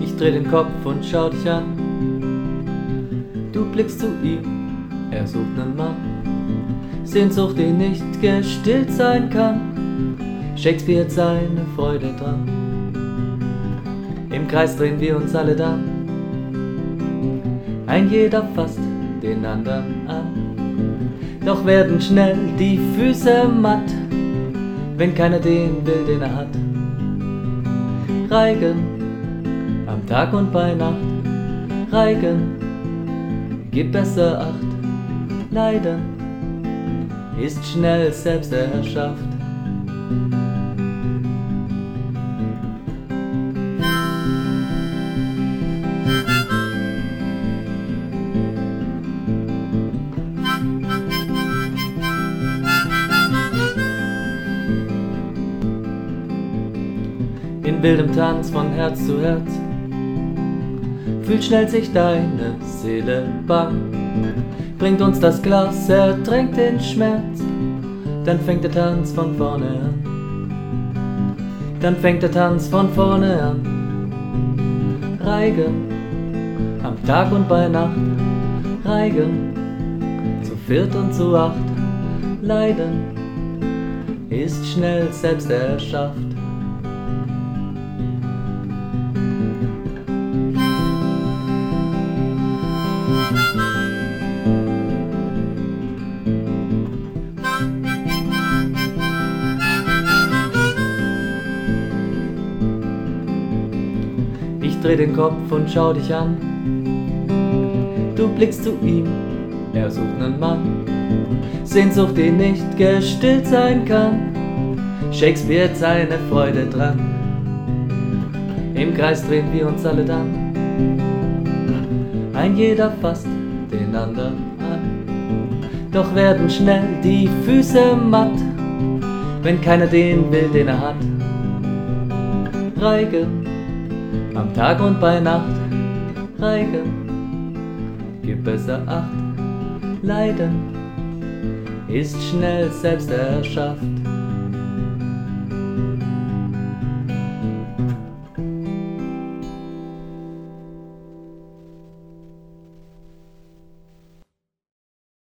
Ich dreh den Kopf und schau dich an. Du blickst zu ihm, er sucht nen Mann. Sehnsucht, die nicht gestillt sein kann. Shakespeare hat seine Freude dran. Im Kreis drehen wir uns alle dann. Ein jeder fasst den anderen an. Doch werden schnell die Füße matt, wenn keiner den will, den er hat. Reigen Tag und bei Nacht, Reigen, gib besser Acht, Leiden ist schnell Selbsterschafft. in wildem Tanz von Herz zu Herz. Fühlt schnell sich deine Seele bang, bringt uns das Glas, ertränkt den Schmerz, dann fängt der Tanz von vorne an. Dann fängt der Tanz von vorne an. Reigen am Tag und bei Nacht, Reigen zu viert und zu acht, Leiden ist schnell selbst erschafft. Dreh den Kopf und schau dich an. Du blickst zu ihm, er sucht nen Mann. Sehnsucht, die nicht gestillt sein kann. Shakespeare hat seine Freude dran. Im Kreis drehen wir uns alle dann. Ein jeder fasst den anderen an. Doch werden schnell die Füße matt, wenn keiner den will, den er hat. Reigen am Tag und bei Nacht, Reigen, gib besser Acht, Leiden ist schnell selbst erschafft.